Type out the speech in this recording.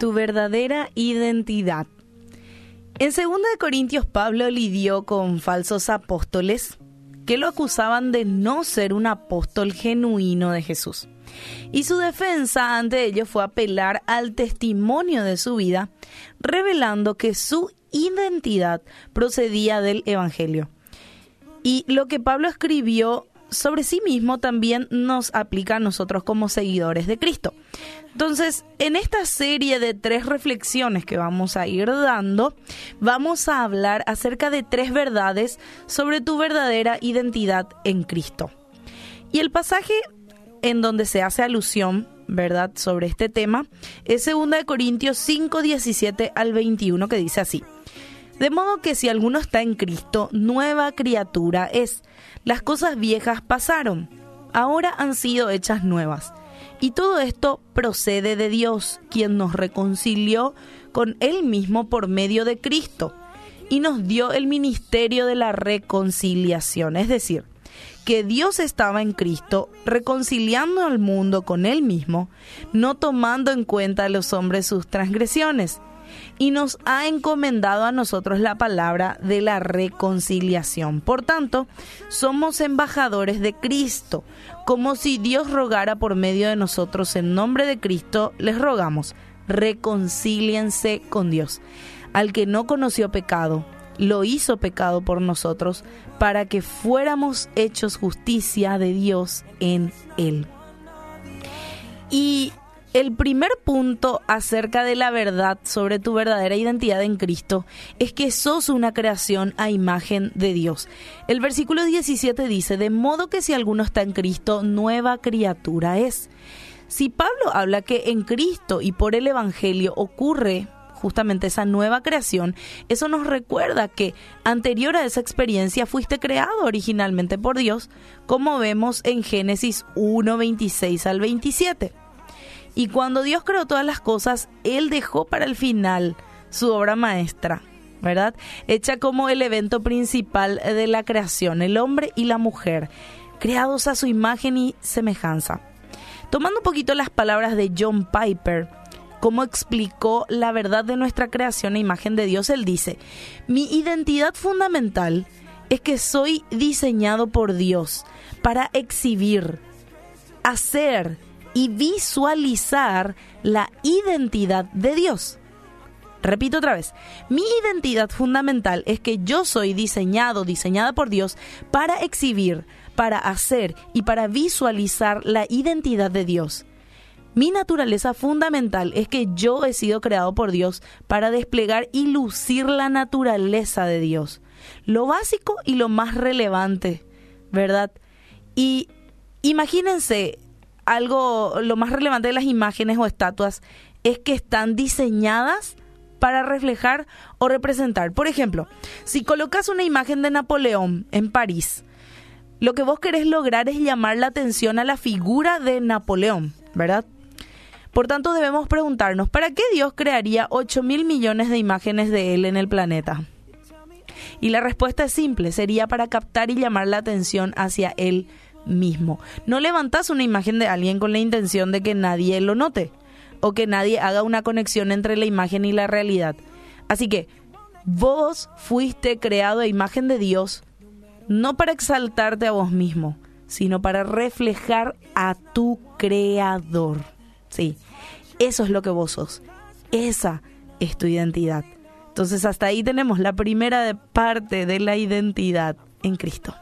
tu verdadera identidad. En 2 Corintios Pablo lidió con falsos apóstoles que lo acusaban de no ser un apóstol genuino de Jesús. Y su defensa ante ellos fue apelar al testimonio de su vida, revelando que su identidad procedía del Evangelio. Y lo que Pablo escribió sobre sí mismo también nos aplica a nosotros como seguidores de Cristo. Entonces, en esta serie de tres reflexiones que vamos a ir dando, vamos a hablar acerca de tres verdades sobre tu verdadera identidad en Cristo. Y el pasaje en donde se hace alusión, ¿verdad?, sobre este tema es 2 Corintios 5, 17 al 21, que dice así. De modo que si alguno está en Cristo, nueva criatura es. Las cosas viejas pasaron, ahora han sido hechas nuevas. Y todo esto procede de Dios, quien nos reconcilió con Él mismo por medio de Cristo y nos dio el ministerio de la reconciliación, es decir, que Dios estaba en Cristo reconciliando al mundo con Él mismo, no tomando en cuenta a los hombres sus transgresiones y nos ha encomendado a nosotros la palabra de la reconciliación. Por tanto, somos embajadores de Cristo, como si Dios rogara por medio de nosotros en nombre de Cristo, les rogamos, reconcíliense con Dios. Al que no conoció pecado, lo hizo pecado por nosotros, para que fuéramos hechos justicia de Dios en él. Y el primer punto acerca de la verdad sobre tu verdadera identidad en Cristo es que sos una creación a imagen de Dios. El versículo 17 dice, de modo que si alguno está en Cristo, nueva criatura es. Si Pablo habla que en Cristo y por el Evangelio ocurre justamente esa nueva creación, eso nos recuerda que anterior a esa experiencia fuiste creado originalmente por Dios, como vemos en Génesis 1, 26 al 27. Y cuando Dios creó todas las cosas, Él dejó para el final su obra maestra, ¿verdad? Hecha como el evento principal de la creación, el hombre y la mujer, creados a su imagen y semejanza. Tomando un poquito las palabras de John Piper, como explicó la verdad de nuestra creación e imagen de Dios, él dice, mi identidad fundamental es que soy diseñado por Dios para exhibir, hacer, y visualizar la identidad de Dios. Repito otra vez, mi identidad fundamental es que yo soy diseñado, diseñada por Dios para exhibir, para hacer y para visualizar la identidad de Dios. Mi naturaleza fundamental es que yo he sido creado por Dios para desplegar y lucir la naturaleza de Dios. Lo básico y lo más relevante, ¿verdad? Y imagínense algo, lo más relevante de las imágenes o estatuas es que están diseñadas para reflejar o representar. Por ejemplo, si colocas una imagen de Napoleón en París, lo que vos querés lograr es llamar la atención a la figura de Napoleón, ¿verdad? Por tanto, debemos preguntarnos, ¿para qué Dios crearía 8 mil millones de imágenes de Él en el planeta? Y la respuesta es simple, sería para captar y llamar la atención hacia Él mismo. No levantas una imagen de alguien con la intención de que nadie lo note o que nadie haga una conexión entre la imagen y la realidad. Así que vos fuiste creado a imagen de Dios no para exaltarte a vos mismo, sino para reflejar a tu creador. Sí, eso es lo que vos sos. Esa es tu identidad. Entonces hasta ahí tenemos la primera parte de la identidad en Cristo.